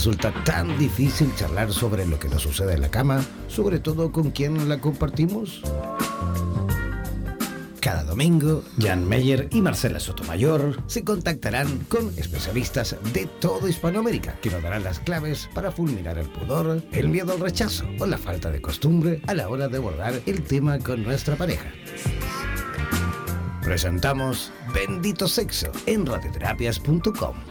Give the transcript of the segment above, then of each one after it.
Resulta tan difícil charlar sobre lo que nos sucede en la cama, sobre todo con quien la compartimos? Cada domingo, Jan Meyer y Marcela Sotomayor se contactarán con especialistas de toda Hispanoamérica que nos darán las claves para fulminar el pudor, el miedo al rechazo o la falta de costumbre a la hora de abordar el tema con nuestra pareja. Presentamos Bendito Sexo en radioterapias.com.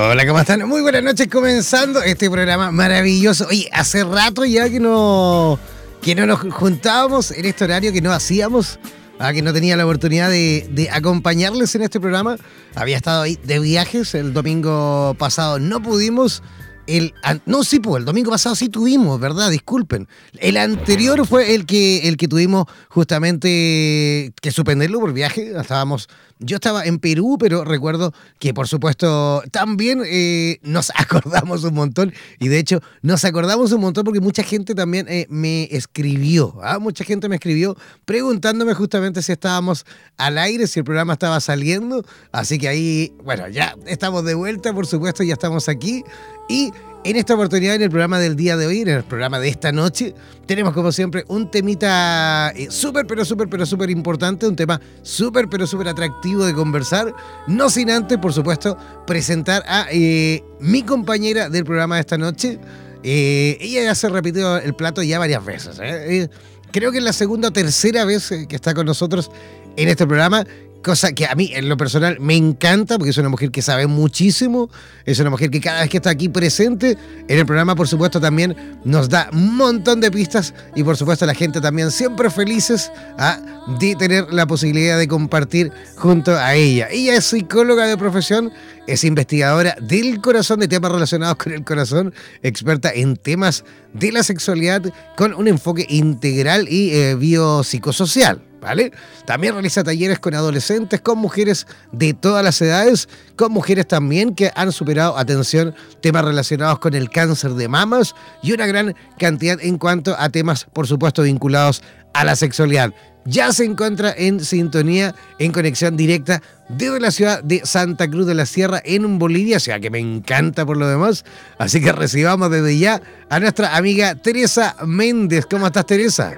Hola, ¿cómo están? Muy buenas noches, comenzando este programa maravilloso. Oye, hace rato ya que no, que no nos juntábamos en este horario que no hacíamos, ah, que no tenía la oportunidad de, de acompañarles en este programa. Había estado ahí de viajes, el domingo pasado no pudimos. El, no, sí, pues el domingo pasado sí tuvimos, ¿verdad? Disculpen. El anterior fue el que, el que tuvimos justamente que suspenderlo por viaje. Estábamos, yo estaba en Perú, pero recuerdo que por supuesto también eh, nos acordamos un montón. Y de hecho, nos acordamos un montón porque mucha gente también eh, me escribió. ¿ah? Mucha gente me escribió preguntándome justamente si estábamos al aire, si el programa estaba saliendo. Así que ahí, bueno, ya estamos de vuelta, por supuesto, ya estamos aquí. Y en esta oportunidad, en el programa del día de hoy, en el programa de esta noche, tenemos como siempre un temita eh, súper, pero súper, pero súper importante, un tema súper, pero súper atractivo de conversar. No sin antes, por supuesto, presentar a eh, mi compañera del programa de esta noche. Eh, ella ya se repitió el plato ya varias veces. ¿eh? Creo que es la segunda o tercera vez que está con nosotros en este programa. Cosa que a mí, en lo personal, me encanta porque es una mujer que sabe muchísimo. Es una mujer que cada vez que está aquí presente en el programa, por supuesto, también nos da un montón de pistas. Y por supuesto, la gente también siempre felices ¿ah? de tener la posibilidad de compartir junto a ella. Ella es psicóloga de profesión, es investigadora del corazón, de temas relacionados con el corazón, experta en temas de la sexualidad con un enfoque integral y eh, biopsicosocial. ¿Vale? También realiza talleres con adolescentes, con mujeres de todas las edades, con mujeres también que han superado, atención, temas relacionados con el cáncer de mamas y una gran cantidad en cuanto a temas, por supuesto, vinculados a la sexualidad. Ya se encuentra en sintonía, en conexión directa desde la ciudad de Santa Cruz de la Sierra en Bolivia, ciudad que me encanta por lo demás. Así que recibamos desde ya a nuestra amiga Teresa Méndez. ¿Cómo estás, Teresa?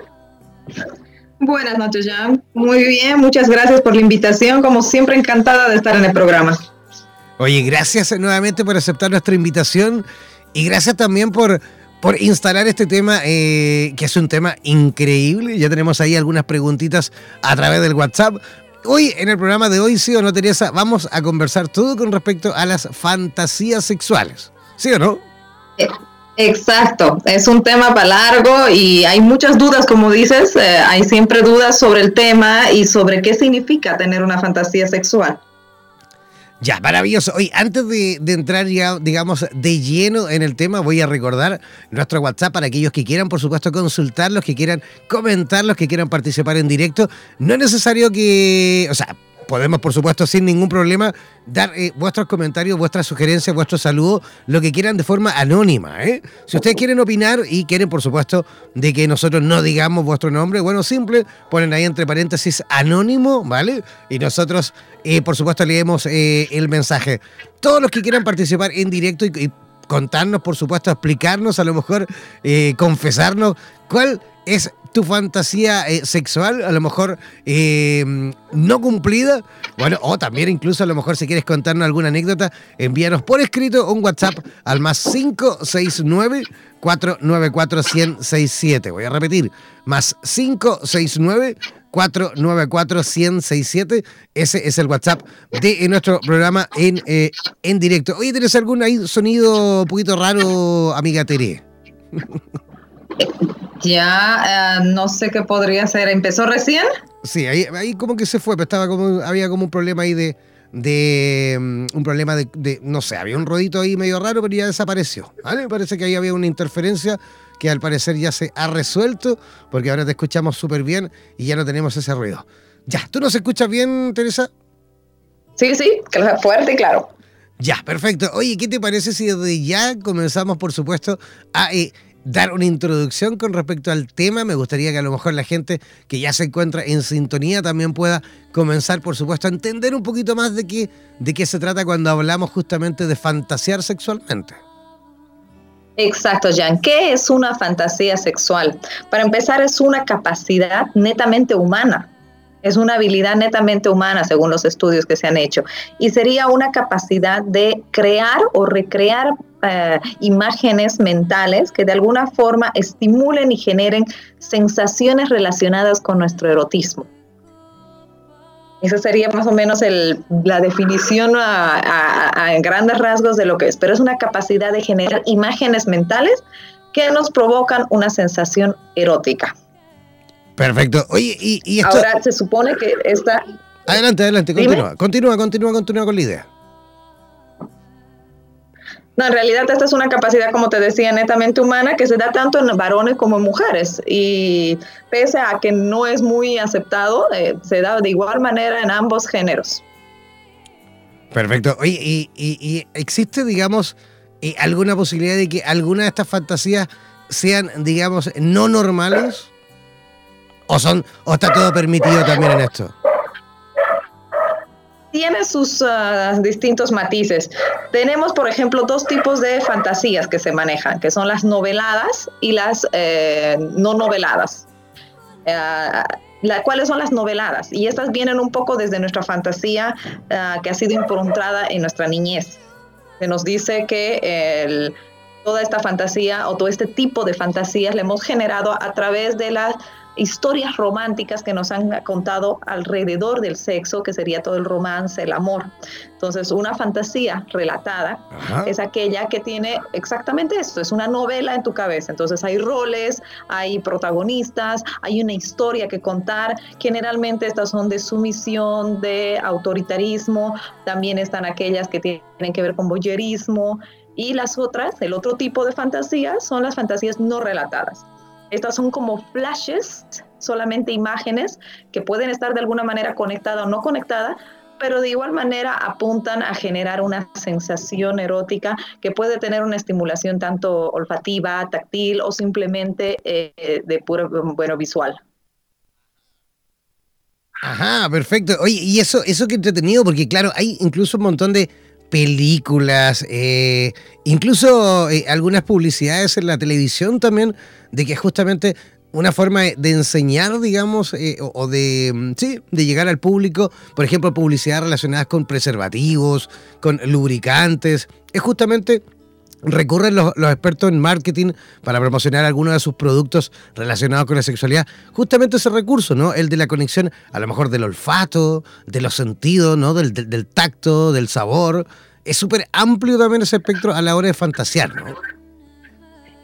Buenas noches, Jan. Muy bien, muchas gracias por la invitación. Como siempre, encantada de estar en el programa. Oye, gracias nuevamente por aceptar nuestra invitación y gracias también por, por instalar este tema, eh, que es un tema increíble. Ya tenemos ahí algunas preguntitas a través del WhatsApp. Hoy, en el programa de hoy, sí o no, Teresa, vamos a conversar todo con respecto a las fantasías sexuales. ¿Sí o no? Exacto, es un tema para largo y hay muchas dudas, como dices, eh, hay siempre dudas sobre el tema y sobre qué significa tener una fantasía sexual. Ya, maravilloso. Oye, antes de, de, entrar ya, digamos, de lleno en el tema, voy a recordar nuestro WhatsApp para aquellos que quieran, por supuesto, consultar, los que quieran comentar, los que quieran participar en directo. No es necesario que, o sea, podemos, por supuesto, sin ningún problema, dar eh, vuestros comentarios, vuestras sugerencias, vuestros saludos, lo que quieran de forma anónima. ¿eh? Si ustedes quieren opinar y quieren, por supuesto, de que nosotros no digamos vuestro nombre, bueno, simple, ponen ahí entre paréntesis anónimo, ¿vale? Y nosotros, eh, por supuesto, leemos eh, el mensaje. Todos los que quieran participar en directo y, y contarnos, por supuesto, explicarnos, a lo mejor eh, confesarnos cuál es tu fantasía eh, sexual, a lo mejor eh, no cumplida, bueno, o también incluso a lo mejor si quieres contarnos alguna anécdota, envíanos por escrito un WhatsApp al más 569 494 1067. Voy a repetir, más 569 494 1067. Ese es el WhatsApp de nuestro programa en, eh, en directo. Oye, ¿tienes algún sonido un poquito raro, amiga Tere? Ya, uh, no sé qué podría ser. ¿Empezó recién? Sí, ahí, ahí como que se fue, pero estaba como, había como un problema ahí de, de mm, un problema de, no sé, había un rodito ahí medio raro, pero ya desapareció. ¿vale? Me parece que ahí había una interferencia que al parecer ya se ha resuelto, porque ahora te escuchamos súper bien y ya no tenemos ese ruido. Ya, ¿tú nos escuchas bien, Teresa? Sí, sí, fuerte y claro. Ya, perfecto. Oye, ¿qué te parece si desde ya comenzamos, por supuesto, a eh, dar una introducción con respecto al tema? Me gustaría que a lo mejor la gente que ya se encuentra en sintonía también pueda comenzar, por supuesto, a entender un poquito más de qué, de qué se trata cuando hablamos justamente de fantasear sexualmente. Exacto, Jan. ¿Qué es una fantasía sexual? Para empezar, es una capacidad netamente humana es una habilidad netamente humana, según los estudios que se han hecho, y sería una capacidad de crear o recrear eh, imágenes mentales que de alguna forma estimulen y generen sensaciones relacionadas con nuestro erotismo. Esa sería más o menos la definición a, grandes rasgos de lo que es, pero es una capacidad de generar imágenes mentales que nos provocan una sensación erótica. Perfecto. Oye, y, esto... Ahora se supone que esta... Adelante, adelante, continúa, continúa, continúa, continúa con la idea. No, en realidad esta es una capacidad, como te decía, netamente humana que se da tanto en varones como en mujeres. Y pese a que no es muy aceptado, eh, se da de igual manera en ambos géneros. Perfecto. Oye, ¿y, existe, digamos, eh, alguna posibilidad de que alguna de estas fantasías sean, digamos, no normales? ¿O, son, ¿O está todo permitido también en esto? Tiene sus ah, distintos matices. Tenemos, por ejemplo, dos tipos de fantasías que se manejan, que son las noveladas y las eh, no noveladas. Ah, ¿Cuáles son las noveladas? Y estas vienen un poco desde nuestra fantasía ah, que ha sido improntada en nuestra niñez. Se nos dice que toda esta fantasía o todo este tipo de fantasías le hemos generado a través de la historias románticas que nos han contado alrededor del sexo, que sería todo el romance, el amor. Entonces, una fantasía relatada es aquella que tiene exactamente esto, es una novela en tu cabeza. Entonces, hay roles, hay protagonistas, hay una historia que contar. Generalmente estas son de sumisión, de autoritarismo, también están aquellas que tienen que ver con boyerismo. Y las otras, el otro tipo de fantasías, son las fantasías no relatadas. Estas son como flashes, solamente imágenes que pueden estar de alguna manera conectadas o no conectadas, pero de igual manera apuntan a generar una sensación erótica que puede tener una estimulación tanto olfativa, táctil o simplemente eh, de puro, bueno, visual. Ajá, perfecto. Oye, y eso, eso que entretenido, porque claro, hay incluso un montón de películas, eh, incluso eh, algunas publicidades en la televisión también, de que justamente una forma de enseñar, digamos, eh, o, de, mm, sí, de llegar al público, por ejemplo, publicidad relacionadas con preservativos, con lubricantes, es justamente recurren los, expertos en marketing para promocionar algunos de sus productos relacionados con la sexualidad, justamente ese recurso, ¿no? El de la conexión, a lo mejor del olfato, de los sentidos, ¿no? Del, del tacto, del sabor. Es súper amplio también ese espectro a la hora de fantasear, ¿no?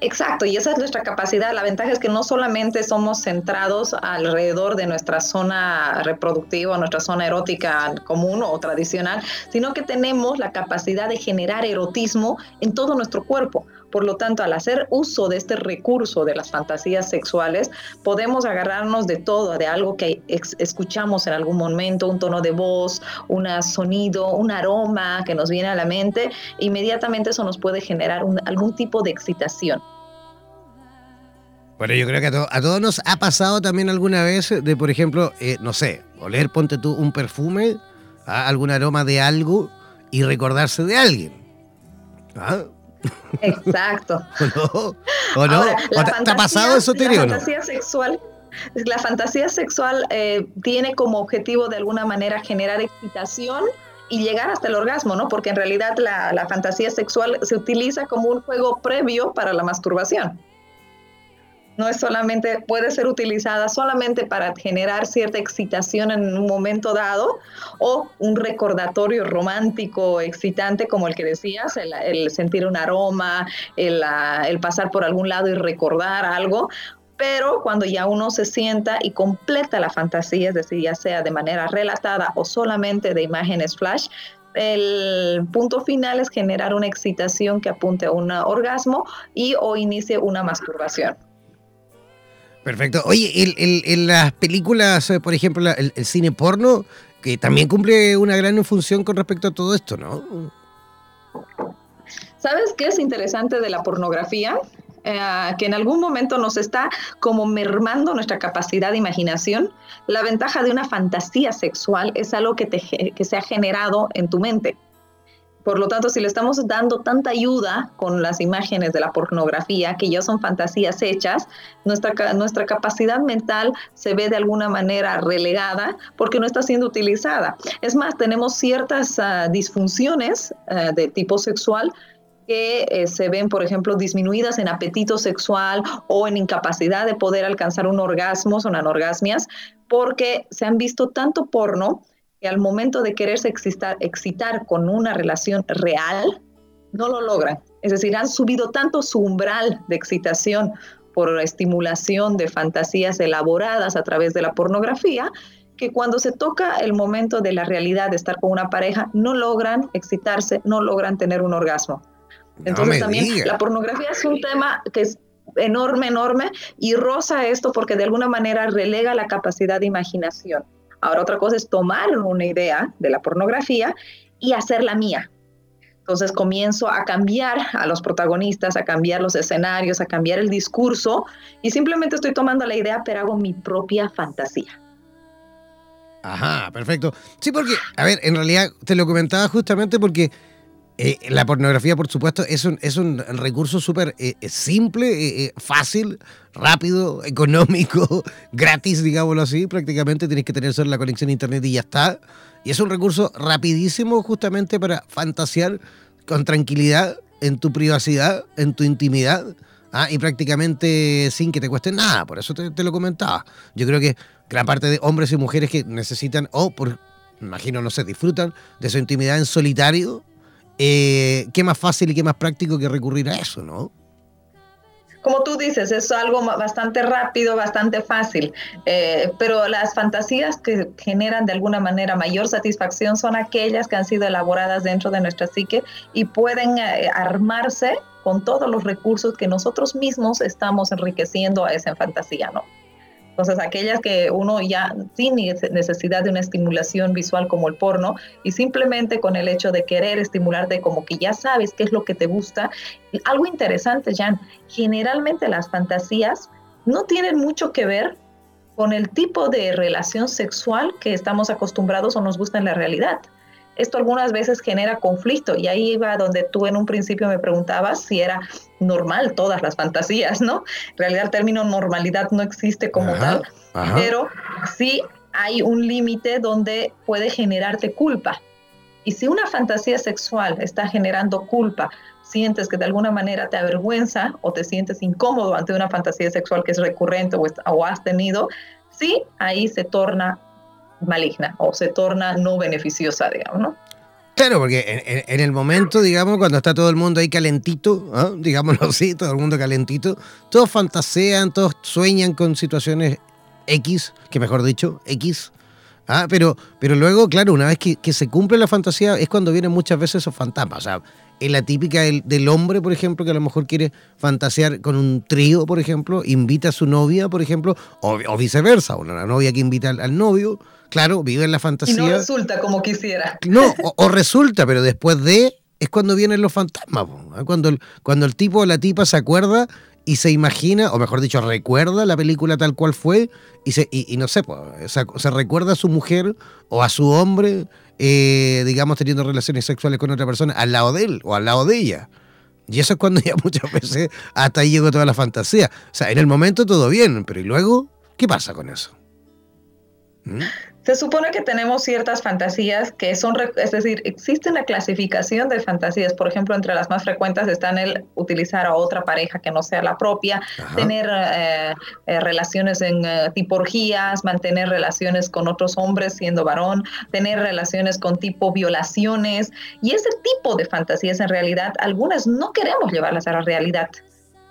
Exacto, y esa es nuestra capacidad. La ventaja es que no solamente somos centrados alrededor de nuestra zona reproductiva, nuestra zona erótica común o tradicional, sino que tenemos la capacidad de generar erotismo en todo nuestro cuerpo. Por lo tanto, al hacer uso de este recurso de las fantasías sexuales, podemos agarrarnos de todo, de algo que escuchamos en algún momento, un tono de voz, un sonido, un aroma que nos viene a la mente, inmediatamente eso nos puede generar algún tipo de excitación. Bueno, yo creo que a, todos nos ha pasado también alguna vez de, por ejemplo, eh, no sé, oler, ponte tú un perfume, ¿ah? algún aroma de algo y recordarse de alguien. ¿Ah? Exacto. ¿O no? te, ha pasado eso, La fantasía sexual, la fantasía sexual eh, tiene como objetivo de alguna manera generar excitación y llegar hasta el orgasmo, ¿no? Porque en realidad la, la fantasía sexual se utiliza como un juego previo para la masturbación no es solamente, puede ser utilizada solamente para generar cierta excitación en un momento dado o un recordatorio romántico excitante como el que decías, el, sentir un aroma, el, el pasar por algún lado y recordar algo, pero cuando ya uno se sienta y completa la fantasía, es decir, ya sea de manera relatada o solamente de imágenes flash, el punto final es generar una excitación que apunte a un orgasmo y o inicie una masturbación. Perfecto. Oye, en las películas, eh, por ejemplo, el, cine porno, que también cumple una gran función con respecto a todo esto, ¿no? ¿Sabes qué es interesante de la pornografía? Eh, que en algún momento nos está como mermando nuestra capacidad de imaginación, la ventaja de una fantasía sexual es algo que, que se ha generado en tu mente. Por lo tanto, si le estamos dando tanta ayuda con las imágenes de la pornografía, que ya son fantasías hechas, nuestra, nuestra capacidad mental se ve de alguna manera relegada porque no está siendo utilizada. Es más, tenemos ciertas ah, disfunciones ah, de tipo sexual que eh, se ven, por ejemplo, disminuidas en apetito sexual o en incapacidad de poder alcanzar un orgasmo, son anorgasmias, porque se han visto tanto porno que al momento de quererse excitar, excitar con una relación real, no lo logran. Es decir, han subido tanto su umbral de excitación por estimulación de fantasías elaboradas a través de la pornografía, que cuando se toca el momento de la realidad de estar con una pareja, no logran excitarse, no logran tener un orgasmo. Entonces también la pornografía es un tema que es enorme, enorme y roza esto porque de alguna manera relega la capacidad de imaginación. Ahora otra cosa es tomar una idea de la pornografía y hacerla mía. Entonces comienzo a cambiar a los protagonistas, a cambiar los escenarios, a cambiar el discurso y simplemente estoy tomando la idea pero hago mi propia fantasía. Ajá, perfecto. Sí, porque, a ver, en realidad te lo comentaba justamente porque eh, la pornografía, por supuesto, es un, es un recurso súper eh, eh, simple, fácil, rápido, económico, gratis, digámoslo así. Prácticamente tienes que tener solo la conexión a internet y ya está. Y es un recurso rapidísimo justamente para fantasear con tranquilidad en tu privacidad, en tu intimidad. ¿ah? y prácticamente sin que te cueste nada. Por eso te, te lo comentaba. Yo creo que gran parte de hombres y mujeres que necesitan, o por, imagino, no sé, disfrutan de su intimidad en solitario eh, qué más fácil y qué más práctico que recurrir a eso, ¿no? Como tú dices, es algo bastante rápido, bastante fácil, eh, pero las fantasías que generan de alguna manera mayor satisfacción son aquellas que han sido elaboradas dentro de nuestra psique y pueden eh, armarse con todos los recursos que nosotros mismos estamos enriqueciendo a esa fantasía, ¿no? Entonces, aquellas que uno ya sin necesidad de una estimulación visual como el porno y simplemente con el hecho de querer estimularte como que ya sabes qué es lo que te gusta. Algo interesante, Jan, generalmente las fantasías no tienen mucho que ver con el tipo de relación sexual que estamos acostumbrados o nos gusta en la realidad esto algunas veces genera conflicto y ahí iba donde tú en un principio me preguntabas si era normal todas las fantasías, ¿no? En realidad el término normalidad no existe como tal, pero sí hay un límite donde puede generarte culpa. Y si una fantasía sexual está generando culpa, sientes que de alguna manera te avergüenza o te sientes incómodo ante una fantasía sexual que es recurrente o, o has tenido, sí, ahí se torna maligna o se torna no beneficiosa, digamos, ¿no? Claro, porque en, el momento, digamos, cuando está todo el mundo ahí calentito, ¿ah? digámoslo así, todo el mundo calentito, todos fantasean, todos sueñan con situaciones X, que mejor dicho, X. ¿ah? Pero, pero luego, claro, una vez que, que, se cumple la fantasía es cuando vienen muchas veces esos fantasmas. O sea, es la típica del, hombre, por ejemplo, que a lo mejor quiere fantasear con un trío, por ejemplo, invita a su novia, por ejemplo, o, viceversa, una novia que invita al, novio, claro, vive en la fantasía. Y no resulta como quisiera. No, o, resulta, pero después de es cuando vienen los fantasmas, cuando el, cuando el tipo o la tipa se acuerda y se imagina, o mejor dicho, recuerda la película tal cual fue y, se, y, no sé, se recuerda a su mujer o a su hombre eh, digamos, teniendo relaciones sexuales con otra persona al lado de él o al lado de ella. Y eso es cuando ya muchas veces hasta ahí llegó toda la fantasía. O sea, en el momento todo bien, pero ¿y luego qué pasa con eso? ¿Mm? Se supone que tenemos ciertas fantasías que son, es decir, existe una clasificación de fantasías. Por ejemplo, entre las más frecuentes están el utilizar a otra pareja que no sea la propia, tener eh, eh, relaciones en uh, tipologías, mantener relaciones con otros hombres siendo varón, tener relaciones con tipo violaciones. Y ese tipo de fantasías, en realidad, algunas no queremos llevarlas a la realidad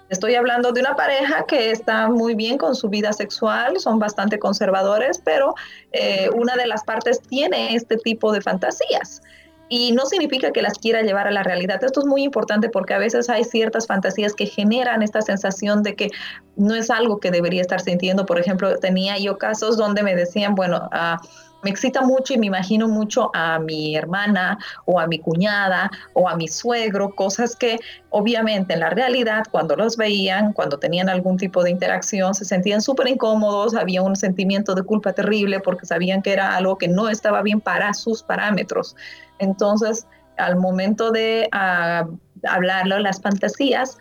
Estoy hablando de una pareja que está muy bien con su vida sexual, son bastante conservadores, pero eh, una de las partes tiene este tipo de fantasías. Y no significa que las quiera llevar a la realidad. Esto es muy importante porque a veces hay ciertas fantasías que generan esta sensación de que no es algo que debería estar sintiendo. Por ejemplo, tenía yo casos donde me decían, bueno, uh, me excita mucho y me imagino mucho a mi hermana o a mi cuñada o a mi suegro, cosas que obviamente en la realidad cuando los veían, cuando tenían algún tipo de interacción, se sentían súper incómodos, había un sentimiento de culpa terrible porque sabían que era algo que no estaba bien para sus parámetros. Entonces, al momento de uh, hablarlo, las fantasías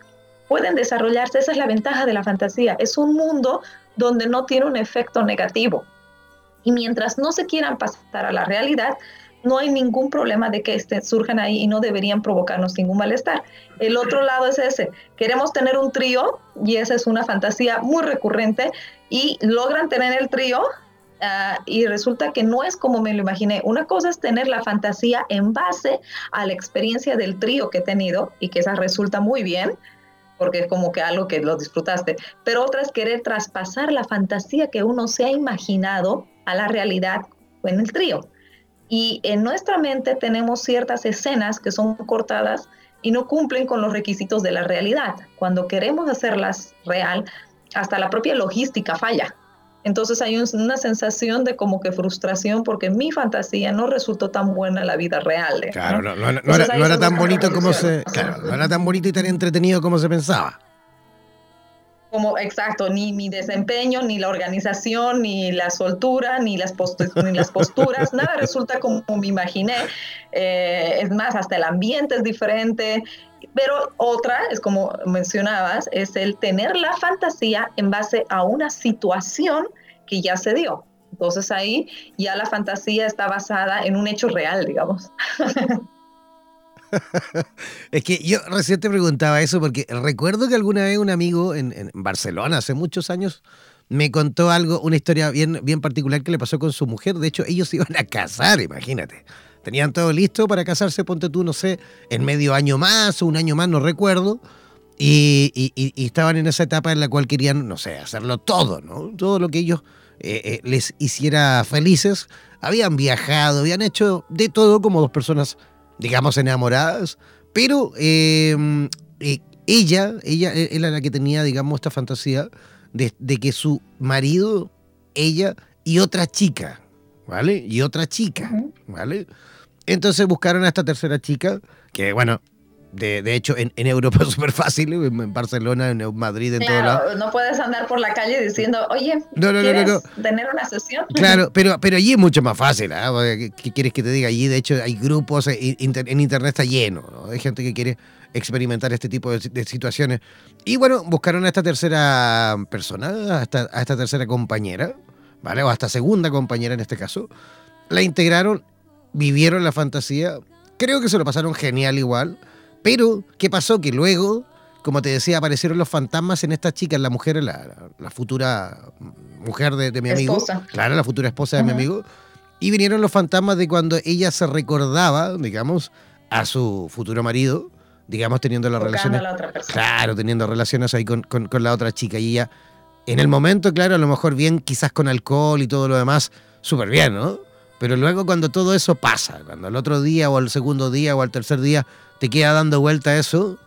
pueden desarrollarse, esa es la ventaja de la fantasía, es un mundo donde no tiene un efecto negativo y mientras no se quieran pasar a la realidad, no hay ningún problema de que estén, surjan ahí y no deberían provocarnos ningún malestar. El otro lado es ese, queremos tener un trío y esa es una fantasía muy recurrente y logran tener el trío uh, y resulta que no es como me lo imaginé. Una cosa es tener la fantasía en base a la experiencia del trío que he tenido y que esa resulta muy bien porque es como que algo que lo disfrutaste, pero otra es querer traspasar la fantasía que uno se ha imaginado a la realidad en el trío. Y en nuestra mente tenemos ciertas escenas que son cortadas y no cumplen con los requisitos de la realidad. Cuando queremos hacerlas real, hasta la propia logística falla. Entonces hay una sensación de como que frustración porque mi fantasía no resultó tan buena en la vida real. ¿eh? Claro, no, era, tan bonito como se, claro, no era tan bonito y tan entretenido como se pensaba. Como, exacto, ni mi desempeño, ni la organización, ni la soltura, ni las, ni las posturas, nada resulta como me imaginé. Eh, es más, hasta el ambiente es diferente. Pero otra, es como mencionabas, es el tener la fantasía en base a una situación que ya se dio. Entonces ahí ya la fantasía está basada en un hecho real, digamos. es que yo recién te preguntaba eso porque recuerdo que alguna vez un amigo en, Barcelona, hace muchos años, me contó algo, una historia bien, bien particular que le pasó con su mujer. De hecho, ellos se iban a casar, imagínate. Tenían todo listo para casarse, ponte tú, no sé, en medio año más o un año más, no recuerdo. Y, estaban en esa etapa en la cual querían, no sé, hacerlo todo, ¿no? Todo lo que ellos eh, eh, les hiciera felices. Habían viajado, habían hecho de todo como dos personas, digamos, enamoradas. Pero em, eh, ella, ella era la que tenía, digamos, esta fantasía de, de que su marido, ella y otra chica, ¿vale? Y otra chica, ¿vale? Entonces buscaron a esta tercera chica, que bueno, de, de, hecho, en, en Europa es súper fácil, en Barcelona, en Madrid, en todo lado. No puedes andar por la calle diciendo, oye, no, no, ¿quieres no, tener una sesión? Claro, pero, pero allí es mucho más fácil. ¿eh? ¿Qué, quieres que te diga? Allí, de hecho, hay grupos, en internet está lleno. ¿no? Hay gente que quiere experimentar este tipo de, de, situaciones. Y bueno, buscaron a esta tercera persona, a esta, a esta tercera compañera, ¿vale? O a esta segunda compañera en este caso. La integraron vivieron la fantasía. Creo que se lo pasaron genial igual. Pero, ¿qué pasó? Que luego, como te decía, aparecieron los fantasmas en esta chica, la mujer, la, la futura mujer de, mi amigo. Esposa. Claro, la futura esposa de mi amigo. Y vinieron los fantasmas de cuando ella se recordaba, digamos, a su futuro marido, digamos, teniendo las relaciones. Claro, teniendo relaciones ahí con, con, con la otra chica. Y ella, en el momento, claro, a lo mejor bien, quizás con alcohol y todo lo demás, súper bien, ¿no? Pero luego cuando todo eso pasa, cuando el otro día o el segundo día o el tercer día te queda dando vuelta eso,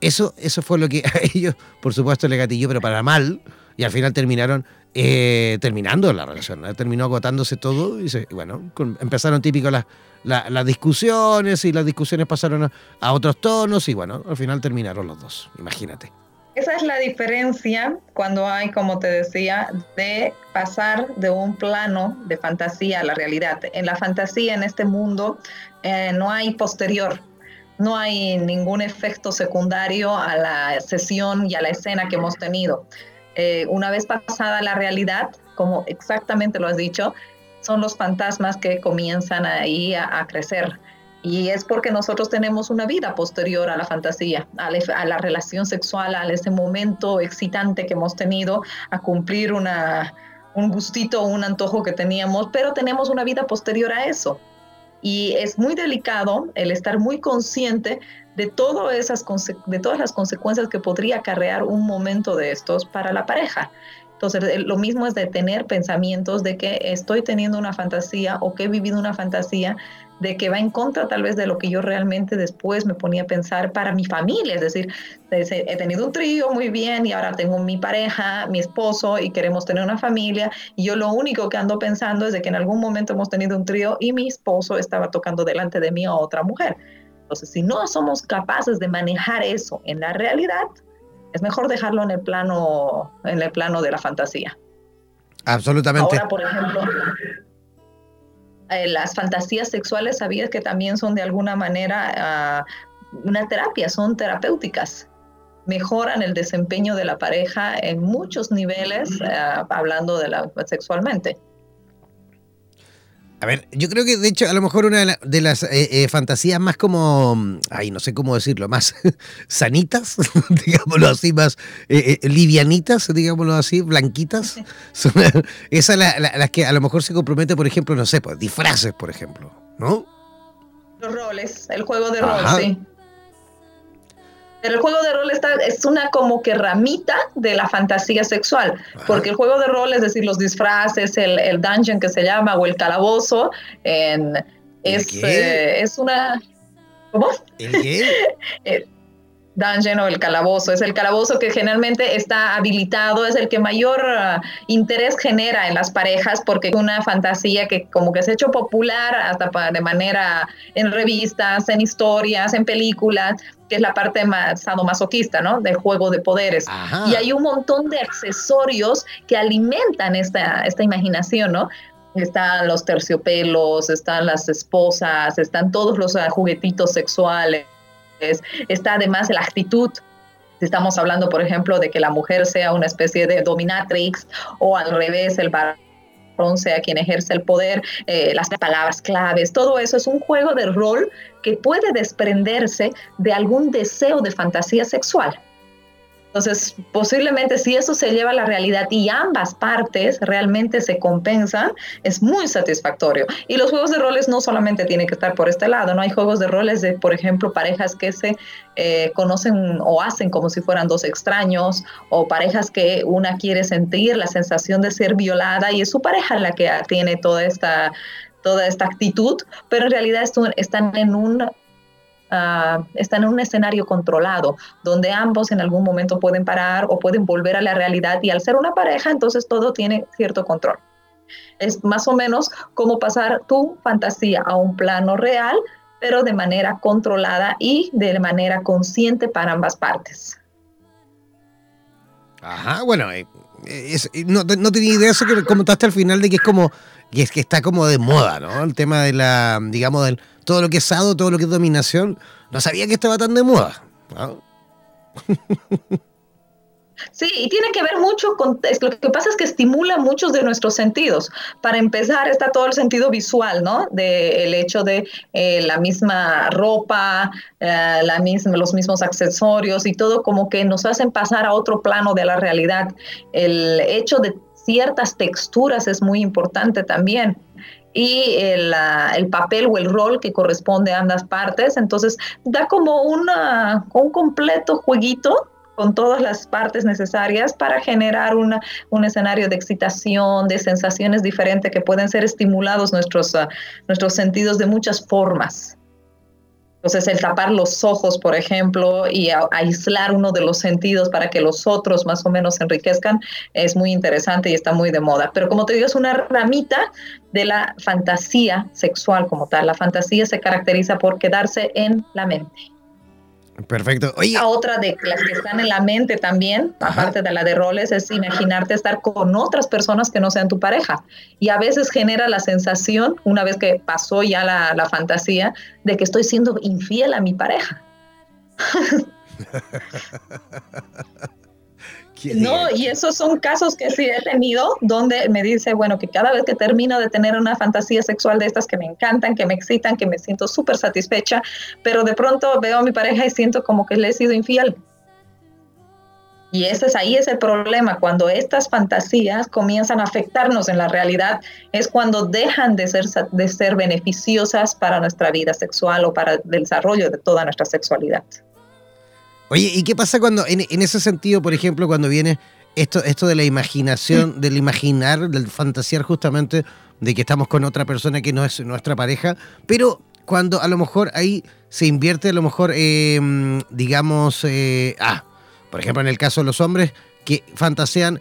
eso, eso fue lo que a ellos, por supuesto, le gatilló, pero para mal. Y al final terminaron eh, terminando la relación. Terminó agotándose todo y, se, bueno, empezaron típicos las, discusiones y las discusiones pasaron a, a otros tonos y bueno, al final terminaron los dos, imagínate. Esa es la diferencia cuando hay, como te decía, de pasar de un plano de fantasía a la realidad. En la fantasía, en este mundo, eh, no hay posterior, no hay ningún efecto secundario a la sesión y a la escena que hemos tenido. Eh, una vez pasada la realidad, como exactamente lo has dicho, son los fantasmas que comienzan ahí a, crecer y es porque nosotros tenemos una vida posterior a la fantasía, a la, relación sexual, a ese momento excitante que hemos tenido, a cumplir una, un gustito un antojo que teníamos, pero tenemos una vida posterior a eso. Y es muy delicado el estar muy consciente de, todo esas, de todas las consecuencias que podría acarrear un momento de estos para la pareja. Entonces, lo mismo es de tener pensamientos de que estoy teniendo una fantasía o que he vivido una fantasía de que va en contra tal vez de lo que yo realmente después me ponía a pensar para mi familia. Es decir, he tenido un trío muy bien y ahora tengo mi pareja, mi esposo y queremos tener una familia. Y yo lo único que ando pensando es de que en algún momento hemos tenido un trío y mi esposo estaba tocando delante de mí a otra mujer. Entonces, si no somos capaces de manejar eso en la realidad, es mejor dejarlo en el plano, en el plano de la fantasía. Absolutamente. Ahora, por ejemplo, eh, las fantasías sexuales, ¿sabías que también son de alguna manera ah, una terapia, son terapéuticas? Mejoran el desempeño de la pareja en muchos niveles, ah, hablando de la, sexualmente. A ver, yo creo que de hecho a lo mejor una de, las eh, eh, fantasías más como, ay, no sé cómo decirlo, más sanitas, digámoslo así, más eh, livianitas, digámoslo así, blanquitas, son esas las que a lo mejor se compromete, por ejemplo, no sé, pues disfraces, por ejemplo, ¿no? Los roles, el juego de rol, sí. Pero el juego de rol está, es una como que ramita de la fantasía sexual, porque el juego de rol, es decir, los disfraces, el, el dungeon que se llama o el calabozo, en, es, eh, es una... ¿Cómo? ¿El qué? Dungeon o el calabozo. Es el calabozo que generalmente está habilitado, es el que mayor uh, interés genera en las parejas porque es una fantasía que como que se ha hecho popular hasta de manera en revistas, en historias, en películas, que es la parte más sadomasoquista, ¿no? Del juego de poderes. Y hay un montón de accesorios que alimentan esta, esta imaginación, ¿no? Están los terciopelos, están las esposas, están todos los uh, juguetitos sexuales está además la actitud. Estamos hablando, por ejemplo, de que la mujer sea una especie de dominatrix o al revés, el varón sea quien ejerce el poder, eh, las palabras claves, todo eso es un juego de rol que puede desprenderse de algún deseo de fantasía sexual. Entonces, posiblemente si eso se lleva a la realidad y ambas partes realmente se compensan, es muy satisfactorio. Y los juegos de roles no solamente tienen que estar por este lado, no hay juegos de roles de, por ejemplo, parejas que se eh, conocen o hacen como si fueran dos extraños, o parejas que una quiere sentir la sensación de ser violada y es su pareja la que tiene toda esta toda esta actitud, pero en realidad están en un Ah, están en un escenario controlado, donde ambos en algún momento pueden parar o pueden volver a la realidad y al ser una pareja, entonces todo tiene cierto control. Es más o menos como pasar tu fantasía a un plano real, pero de manera controlada y de manera consciente para ambas partes. Ajá, bueno, eh, no, no, tenía idea de eso que comentaste al final de que es como, que es que está como de moda, ¿no? El tema de la, digamos, del todo lo que es sado, todo lo que es dominación. No sabía que estaba tan de moda. Sí, y tiene que ver mucho con, lo que pasa es que estimula muchos de nuestros sentidos. Para empezar está todo el sentido visual, ¿no? De el hecho de eh, la misma ropa, eh, la misma, los mismos accesorios y todo como que nos hacen pasar a otro plano de la realidad. El hecho de ciertas texturas es muy importante también y el, el, papel o el rol que corresponde a ambas partes. Entonces da como una, un completo jueguito con todas las partes necesarias para generar una, un escenario de excitación, de sensaciones diferentes que pueden ser estimulados nuestros, uh, nuestros sentidos de muchas formas. Entonces, el tapar los ojos, por ejemplo, y aislar uno de los sentidos para que los otros más o menos se enriquezcan, es muy interesante y está muy de moda. Pero como te digo, es una ramita de la fantasía sexual como tal. La fantasía se caracteriza por quedarse en la mente. Perfecto. Oye. otra de las que están en la mente también, aparte de la de roles, es imaginarte estar con otras personas que no sean tu pareja. Y a veces genera la sensación, una vez que pasó ya la, la fantasía, de que estoy siendo infiel a mi pareja. No, y esos son casos que sí he tenido donde me dice, bueno, que cada vez que termino de tener una fantasía sexual de estas que me encantan, que me excitan, que me siento súper satisfecha, pero de pronto veo a mi pareja y siento como que le he sido infiel. Y ese es ahí es el problema, cuando estas fantasías comienzan a afectarnos en la realidad, es cuando dejan de ser, de ser beneficiosas para nuestra vida sexual o para el desarrollo de toda nuestra sexualidad. Oye, ¿y qué pasa cuando, en, ese sentido, por ejemplo, cuando viene esto, esto de la imaginación, del imaginar, del fantasear justamente de que estamos con otra persona que no es nuestra pareja, pero cuando a lo mejor ahí se invierte, a lo mejor, em, digamos, eh, ah, por ejemplo, en el caso de los hombres que fantasean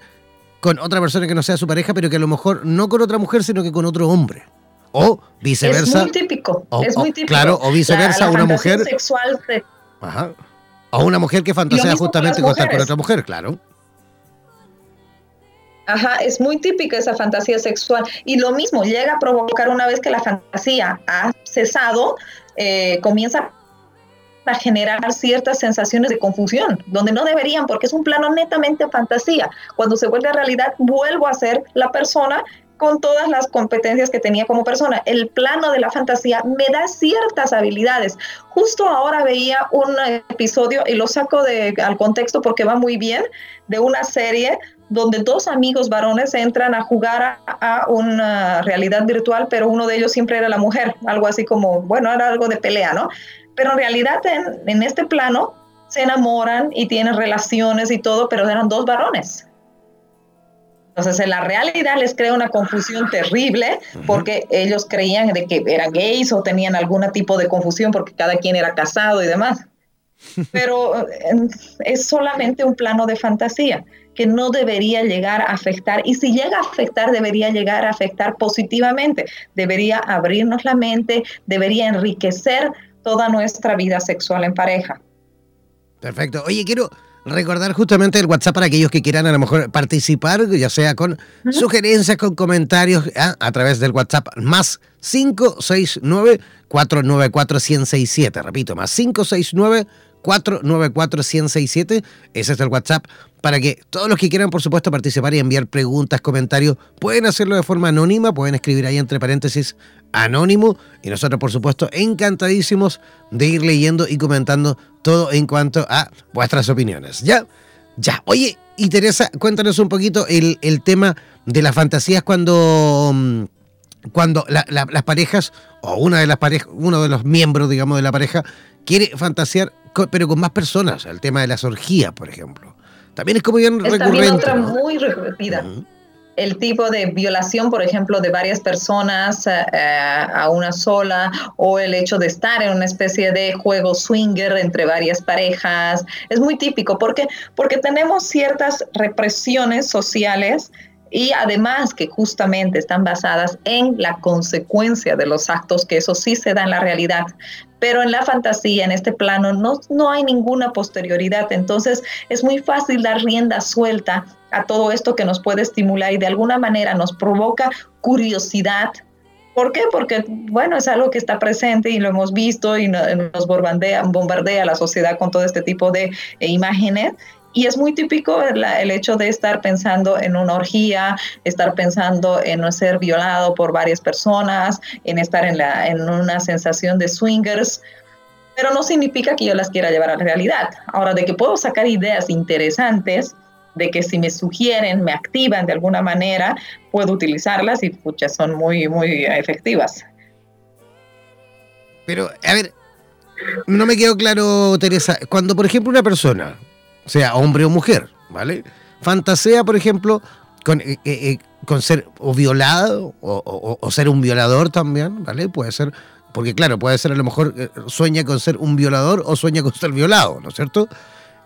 con otra persona que no sea su pareja, pero que a lo mejor no con otra mujer, sino que con otro hombre. O viceversa. Es muy típico. es muy típico. Claro, o viceversa, una mujer. Sexual Ajá. O una mujer que fantasea justamente con, estar con otra mujer, claro. Ajá, es muy típica esa fantasía sexual. Y lo mismo, llega a provocar una vez que la fantasía ha cesado, eh, comienza a generar ciertas sensaciones de confusión, donde no deberían, porque es un plano netamente fantasía. Cuando se vuelve a realidad, vuelvo a ser la persona con todas las competencias que tenía como persona. El plano de la fantasía me da ciertas habilidades. Justo ahora veía un episodio, y lo saco al contexto porque va muy bien, de una serie donde dos amigos varones entran a jugar a, una realidad virtual, pero uno de ellos siempre era la mujer, algo así como, bueno, era algo de pelea, ¿no? Pero en realidad en este plano se enamoran y tienen relaciones y todo, pero eran dos varones. Entonces, en la realidad les crea una confusión terrible porque ellos creían de que eran gays o tenían algún tipo de confusión porque cada quien era casado y demás. Pero es solamente un plano de fantasía que no debería llegar a afectar y si llega a afectar debería llegar a afectar positivamente, debería abrirnos la mente, debería enriquecer toda nuestra vida sexual en pareja. Perfecto. Oye, quiero recordar justamente el WhatsApp para aquellos que quieran a lo mejor participar, ya sea con sugerencias, con comentarios, a través del WhatsApp más 569 494 1067 Repito, más 569 494-167. Ese es el WhatsApp para que todos los que quieran, por supuesto, participar y enviar preguntas, comentarios, pueden hacerlo de forma anónima, pueden escribir ahí entre paréntesis anónimo y nosotros, por supuesto, encantadísimos de ir leyendo y comentando todo en cuanto a vuestras opiniones. ¿Ya? Ya. Oye, y Teresa, cuéntanos un poquito el, tema de las fantasías cuando cuando las parejas o una de las parejas, uno de los miembros, digamos, de la pareja quiere fantasear pero con más personas, el tema de las orgías, por ejemplo. También es como bien es También otra muy repetida. El tipo de violación, por ejemplo, de varias personas eh, a una sola, o el hecho de estar en una especie de juego swinger entre varias parejas, es muy típico. ¿Por qué? Porque tenemos ciertas represiones sociales y además que justamente están basadas en la consecuencia de los actos, que eso sí se da en la realidad, pero en la fantasía, en este plano, no, no hay ninguna posterioridad, entonces es muy fácil dar rienda suelta a todo esto que nos puede estimular y de alguna manera nos provoca curiosidad, ¿Por qué? Porque, bueno, es algo que está presente y lo hemos visto y nos bombardea, bombardea la sociedad con todo este tipo de eh, imágenes y es muy típico el, hecho de estar pensando en una orgía, estar pensando en no ser violado por varias personas, en estar en, la, en una sensación de swingers, pero no significa que yo las quiera llevar a la realidad. Ahora, de que puedo sacar ideas interesantes, de que si me sugieren, me activan de alguna manera, puedo utilizarlas y pucha, son muy, muy efectivas. Pero, a ver, no me quedó claro, Teresa, cuando por ejemplo una persona sea hombre o mujer, ¿vale? Fantasea, por ejemplo, con, eh, eh, eh, con ser o violado o, ser un violador también, ¿vale? Puede ser, porque claro, puede ser a lo mejor sueña con ser un violador o sueña con ser violado, ¿no es cierto?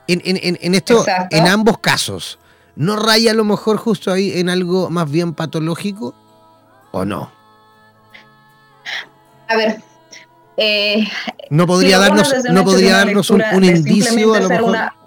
En, en esto, en ambos casos, ¿no raya a lo mejor justo ahí en algo más bien patológico o no? A ver, no podría darnos, no podría darnos un, indicio a lo mejor.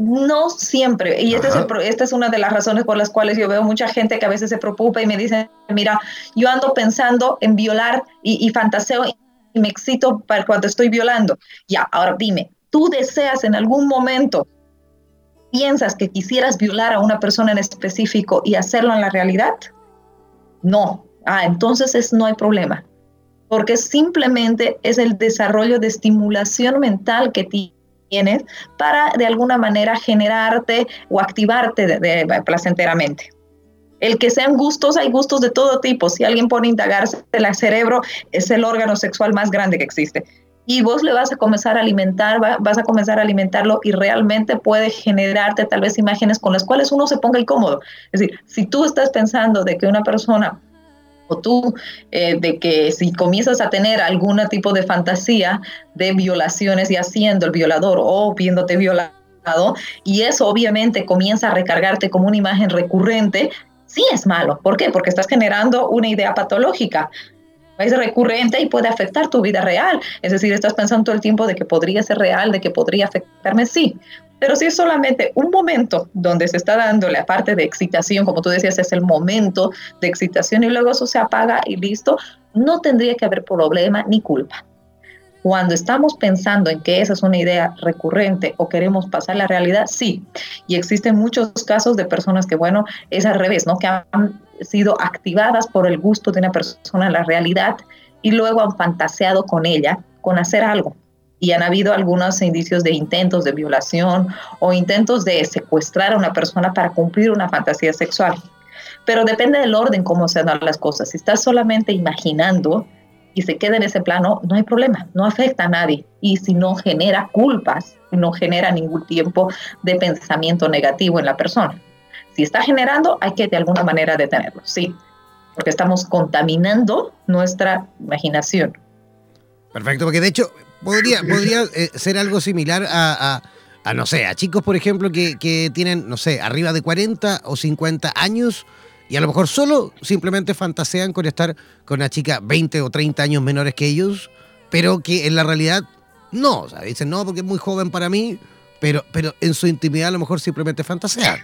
No siempre, y esta es, esta es una de las razones por las cuales yo veo mucha gente que a veces se preocupa y me dice, mira, yo ando pensando en violar y, fantaseo y me excito para cuando estoy violando. Ya, ahora dime, ¿tú deseas en algún momento, piensas que quisieras violar a una persona en específico y hacerlo en la realidad? No. Ah, entonces es, no hay problema, porque simplemente es el desarrollo de estimulación mental que tienes para de alguna manera generarte o activarte de, placenteramente. El que sean gustos, hay gustos de todo tipo. Si alguien pone a indagarse, el cerebro es el órgano sexual más grande que existe. Y vos le vas a comenzar a alimentar, vas a comenzar a alimentarlo y realmente puede generarte tal vez imágenes con las cuales uno se ponga incómodo. Es decir, si tú estás pensando de que una persona tú, eh, de que si comienzas a tener algún tipo de fantasía de violaciones y haciendo el violador o viéndote violado, y eso obviamente comienza a recargarte como una imagen recurrente, sí es malo. ¿Por qué? Porque estás generando una idea patológica. Es recurrente y puede afectar tu vida real. Es decir, estás pensando todo el tiempo de que podría ser real, de que podría afectarme, sí. Pero si es solamente un momento donde se está dando la parte de excitación, como tú decías, es el momento de excitación y luego eso se apaga y listo, no tendría que haber problema ni culpa. Cuando estamos pensando en que esa es una idea recurrente o queremos pasar la realidad, sí. Y existen muchos casos de personas que, bueno, es al revés, ¿no? Que han sido activadas por el gusto de una persona en la realidad y luego han fantaseado con ella, con hacer algo y han habido algunos indicios de intentos de violación o intentos de secuestrar a una persona para cumplir una fantasía sexual. Pero depende del orden cómo se dan las cosas. Si estás solamente imaginando y se queda en ese plano, no hay problema, no afecta a nadie. Y si no genera culpas, no genera ningún tiempo de pensamiento negativo en la persona. Si está generando, hay que de alguna manera detenerlo, sí, porque estamos contaminando nuestra imaginación. Perfecto, porque de hecho Podría, podría eh, ser algo similar a, no sé, a chicos, por ejemplo, que, tienen, no sé, arriba de 40 o 50 años y a lo mejor solo simplemente fantasean con estar con una chica 20 o 30 años menores que ellos, pero que en la realidad no, o sea, dicen no porque es muy joven para mí, pero, pero en su intimidad a lo mejor simplemente fantasean.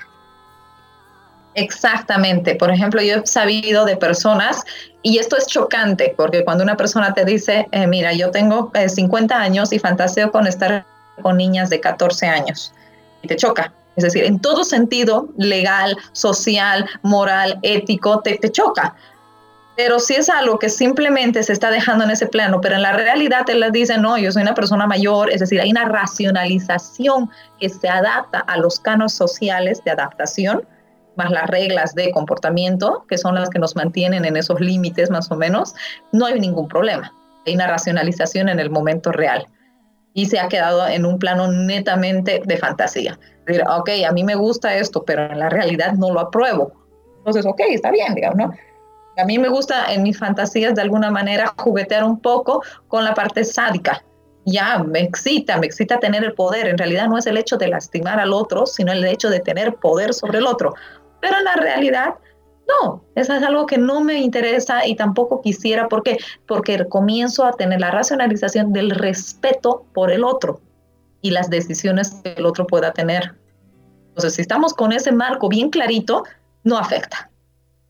Exactamente. Por ejemplo, yo he sabido de personas, y esto es chocante, porque cuando una persona te dice, eh, mira, yo tengo 50 eh, años y fantaseo con estar con niñas de 14 años, y te choca. Es decir, en todo sentido, legal, social, moral, ético, te, te choca. Pero si es algo que simplemente se está dejando en ese plano, pero en la realidad te les dice, no, yo soy una persona mayor, es decir, hay una racionalización que se adapta a los canos sociales de adaptación, más las reglas de comportamiento, que son las que nos mantienen en esos límites más o menos, no hay ningún problema. Hay una racionalización en el momento real y se ha quedado en un plano netamente de fantasía. Decir, ok, a mí me gusta esto, pero en la realidad no lo apruebo. Entonces, ok, está bien, digamos, ¿no? A mí me gusta en mis fantasías de alguna manera juguetear un poco con la parte sádica. Ya, me excita, me excita tener el poder. En realidad no es el hecho de lastimar al otro, sino el hecho de tener poder sobre el otro. Pero en la realidad, no, eso es algo que no me interesa y tampoco quisiera. ¿Por qué? Porque comienzo a tener la racionalización del respeto por el otro y las decisiones que el otro pueda tener. Entonces, si estamos con ese marco bien clarito, no afecta.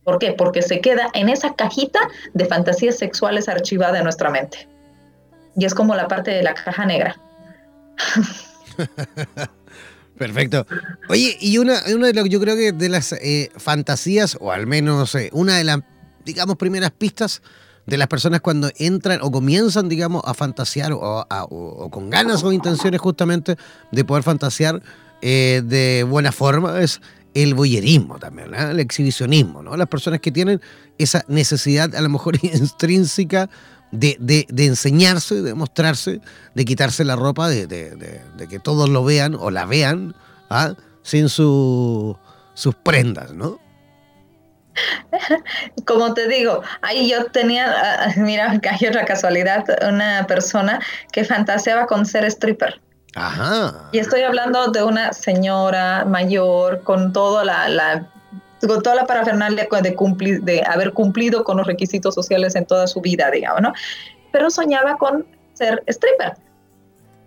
¿Por qué? Porque se queda en esa cajita de fantasías sexuales archivada en nuestra mente. Y es como la parte de la caja negra. Perfecto. Oye, y una, una de las, yo creo que de las eh, fantasías, o al menos eh, una de las, digamos, primeras pistas de las personas cuando entran o comienzan, digamos, a fantasear o, con ganas o intenciones justamente de poder fantasear eh, de buena forma es el boyerismo también, el exhibicionismo, ¿no? Las personas que tienen esa necesidad a lo mejor intrínseca de, de, de, enseñarse, de mostrarse, de quitarse la ropa, de, de que todos lo vean o la vean ¿ah? sin su, sus prendas, ¿no? Como te digo, ahí yo tenía, ah, mira, hay otra casualidad, una persona que fantaseaba con ser stripper. Ajá. Y estoy hablando de una señora mayor con toda la, la con toda la parafernalia de, cumplir, de haber cumplido con los requisitos sociales en toda su vida, digamos, ¿no? Pero soñaba con ser stripper.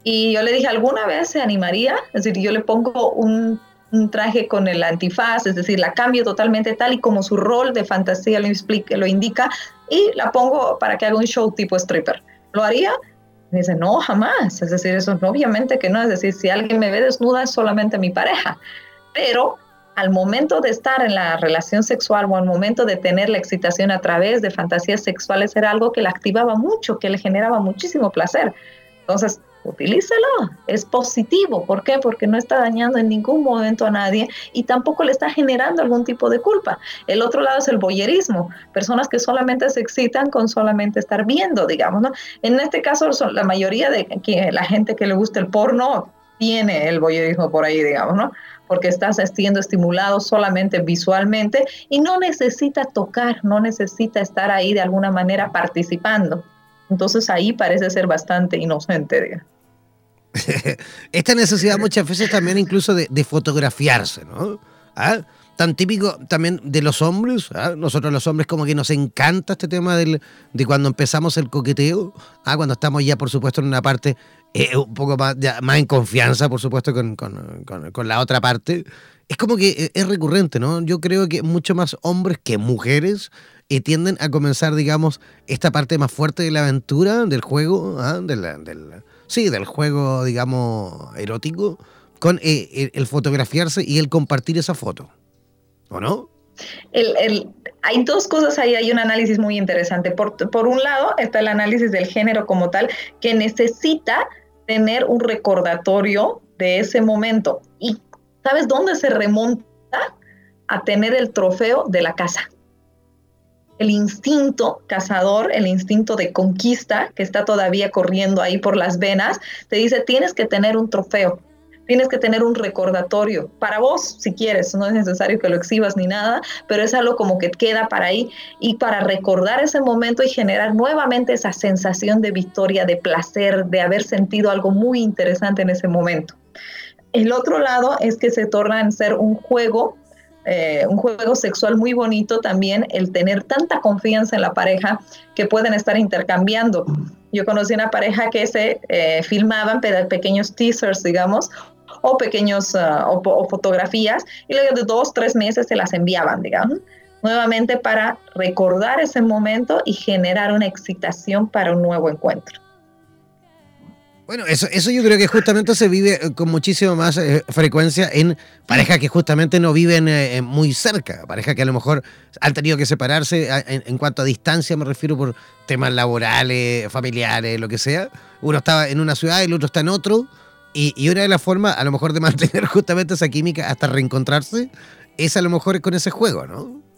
Y yo le dije, ¿alguna vez se animaría? Es decir, yo le pongo un, un traje con el antifaz, es decir, la cambio totalmente tal y como su rol de fantasía lo, explica, lo indica y la pongo para que haga un show tipo stripper. ¿Lo haría? Me dice, no, jamás. Es decir, eso obviamente que no. Es decir, si alguien me ve desnuda es solamente mi pareja. Pero al momento de estar en la relación sexual o al momento de tener la excitación a través de fantasías sexuales era algo que le activaba mucho, que le generaba muchísimo placer. Entonces, utilícelo, es positivo. ¿Por qué? Porque no está dañando en ningún momento a nadie y tampoco le está generando algún tipo de culpa. El otro lado es el boyerismo, personas que solamente se excitan con solamente estar viendo, digamos, ¿no? En este caso, la mayoría de la gente que le gusta el porno tiene el boyerismo por ahí, digamos, ¿no? Porque estás siendo estimulado solamente visualmente y no necesita tocar, no necesita estar ahí de alguna manera participando. Entonces ahí parece ser bastante inocente. Esta necesidad muchas veces también incluso de, fotografiarse, ¿no? ¿Ah? Tan típico también de los hombres, ¿ah? nosotros los hombres como que nos encanta este tema del, de cuando empezamos el coqueteo, ¿ah? cuando estamos ya por supuesto en una parte eh, un poco más, más en confianza, por supuesto, con, con, con, la otra parte. Es como que eh, es recurrente, ¿no? Yo creo que mucho más hombres que mujeres y tienden a comenzar, digamos, esta parte más fuerte de la aventura, del juego, ¿ah? del, sí, del juego, digamos, erótico, con eh, el, fotografiarse y el compartir esa foto. ¿O no? hay dos cosas ahí, hay un análisis muy interesante. Por, por un lado está el análisis del género como tal, que necesita tener un recordatorio de ese momento. ¿Y sabes dónde se remonta? A tener el trofeo de la casa el instinto cazador, el instinto de conquista que está todavía corriendo ahí por las venas, te dice, tienes que tener un trofeo, tienes que tener un recordatorio para vos, si quieres, no es necesario que lo exhibas ni nada, pero es algo como que queda para ahí y para recordar ese momento y generar nuevamente esa sensación de victoria, de placer, de haber sentido algo muy interesante en ese momento. El otro lado es que se torna en ser un juego eh, un juego sexual muy bonito también el tener tanta confianza en la pareja que pueden estar intercambiando. Yo conocí una pareja que se eh, filmaban pequeños teasers, digamos, o pequeños uh, o, fotografías y luego de dos, tres meses se las enviaban, digamos, nuevamente para recordar ese momento y generar una excitación para un nuevo encuentro. Bueno, eso, eso yo creo que justamente se vive eh, con muchísima más eh, frecuencia en parejas que justamente no viven eh, muy cerca, parejas que a lo mejor han tenido que separarse en, cuanto a distancia, me refiero por temas laborales, familiares, lo que sea. Uno estaba en una ciudad y el otro está en otro, y, y una de las formas a lo mejor de mantener justamente esa química hasta reencontrarse es a lo mejor con ese juego, ¿no?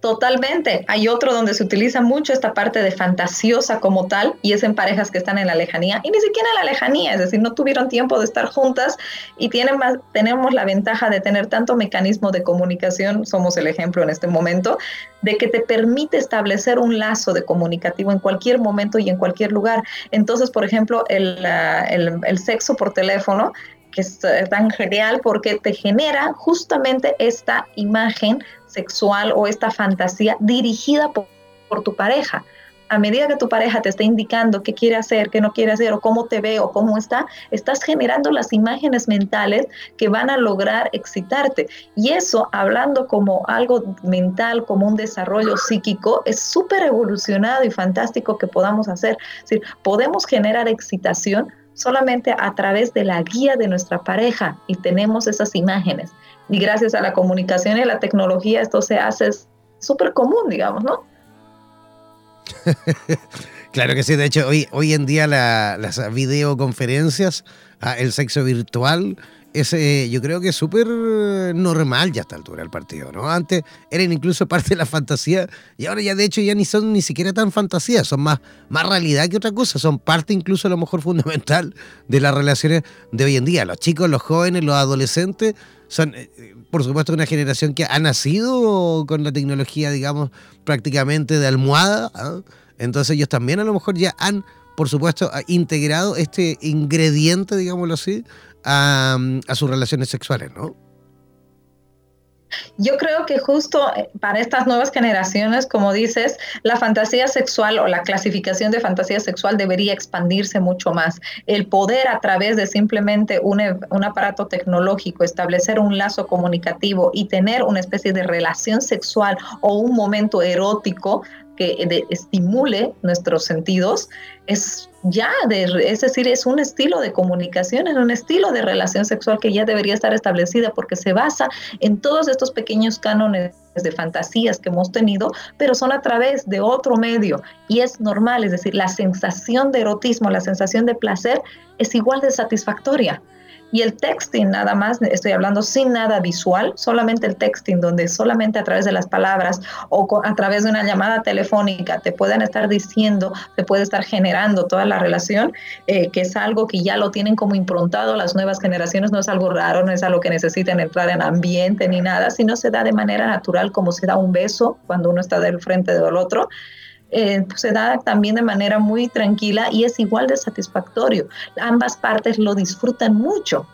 Totalmente. Hay otro donde se utiliza mucho esta parte de fantasiosa como tal y es en parejas que están en la lejanía y ni siquiera en la lejanía, es decir, no tuvieron tiempo de estar juntas y tienen más, tenemos la ventaja de tener tanto mecanismo de comunicación, somos el ejemplo en este momento, de que te permite establecer un lazo de comunicativo en cualquier momento y en cualquier lugar. Entonces, por ejemplo, el, el, el sexo por teléfono que es tan genial porque te genera justamente esta imagen sexual o esta fantasía dirigida por, tu pareja. A medida que tu pareja te está indicando qué quiere hacer, qué no quiere hacer, o cómo te ve, o cómo está, estás generando las imágenes mentales que van a lograr excitarte. Y eso, hablando como algo mental, como un desarrollo psíquico, es súper evolucionado y fantástico que podamos hacer. Es podemos generar excitación solamente a través de la guía de nuestra pareja y tenemos esas imágenes. Y gracias a la comunicación y a la tecnología esto se hace súper común, digamos, ¿no? claro que sí, de hecho hoy, hoy en día las videoconferencias, ah, el sexo virtual, ese yo creo que es súper normal ya a esta altura el partido, ¿no? Antes eran incluso parte de la fantasía y ahora ya de hecho ya ni son ni siquiera tan fantasía, son más, más realidad que otra cosa, son parte incluso a lo mejor fundamental de las relaciones de hoy en día. Los chicos, los jóvenes, los adolescentes son, eh, por supuesto, una generación que ha nacido con la tecnología, digamos, prácticamente de almohada, ¿ah? entonces ellos también a lo mejor ya han por supuesto, integrado este ingrediente, digámoslo así, a, sus relaciones sexuales, ¿no? Yo creo que justo eh, para estas nuevas generaciones, como dices, la fantasía sexual o la clasificación de fantasía sexual debería expandirse mucho más. El poder a través de simplemente un, e, un, aparato tecnológico establecer un lazo comunicativo y tener una especie de relación sexual o un momento erótico que estimule nuestros sentidos, es ya, de, es decir, es un estilo de comunicación, es un estilo de relación sexual que ya debería estar establecida porque se basa en todos estos pequeños cánones de fantasías que hemos tenido, pero son a través de otro medio y es normal, es decir, la sensación de erotismo, la sensación de placer es igual de satisfactoria. Y el texting nada más, estoy hablando sin nada visual, solamente el texting, donde solamente a través de las palabras o a través de una llamada telefónica te pueden estar diciendo, te puede estar generando toda la relación, eh, que es algo que ya lo tienen como improntado las nuevas generaciones, no es algo raro, no es algo que necesiten entrar en ambiente ni nada, sino se da de manera natural como se da un beso cuando uno está del frente del otro. Eh, se da también de manera muy tranquila y es igual de satisfactorio. Ambas partes lo disfrutan mucho.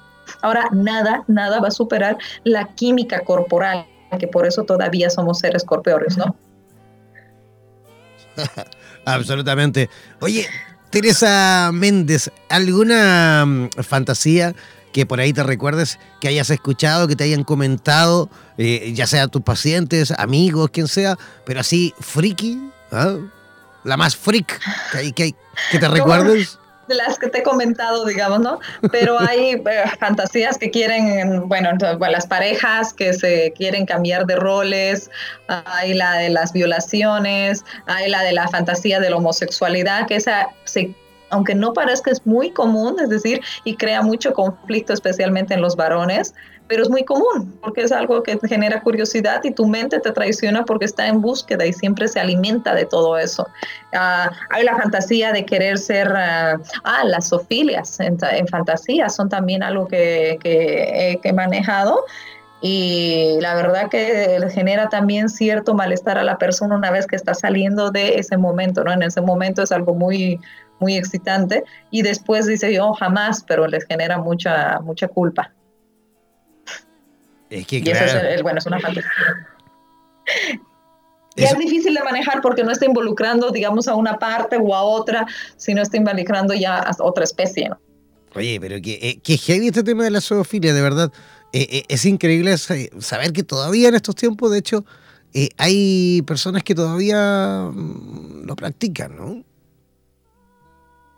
Ahora, nada, nada va a superar la química corporal, que por eso todavía somos seres corpóreos, ¿no? Absolutamente. Oye, Teresa Méndez, ¿alguna mm, fantasía que por ahí te recuerdes que hayas escuchado, que te hayan comentado, eh, ya sea tus pacientes, amigos, quien sea, pero así friki? ¿Ah? La más freak que, que, que te recuerdes. De las que te he comentado, digamos, ¿no? Pero hay eh, fantasías que quieren, bueno, las parejas que se quieren cambiar de roles, hay la de las violaciones, hay la de la fantasía de la homosexualidad, que esa se aunque no parezca es muy común, es decir, y crea mucho conflicto especialmente en los varones, pero es muy común porque es algo que genera curiosidad y tu mente te traiciona porque está en búsqueda y siempre se alimenta de todo eso. Ah, hay la fantasía de querer ser, ah, ah las sofilias en, fantasía son también algo que, que, he manejado y la verdad que genera también cierto malestar a la persona una vez que está saliendo de ese momento, ¿no? En ese momento es algo muy muy excitante y después dice yo jamás, pero les genera mucha mucha culpa. Es que, y eso es, bueno, es una fantasía. Es difícil de manejar porque no está involucrando, digamos, a una parte o a otra, sino está involucrando ya a otra especie, ¿no? Oye, pero que, eh, que heavy este tema de la zoofilia, de verdad. Eh, eh, es increíble saber que todavía en estos tiempos, de hecho, hay personas que todavía mm, lo practican, ¿no?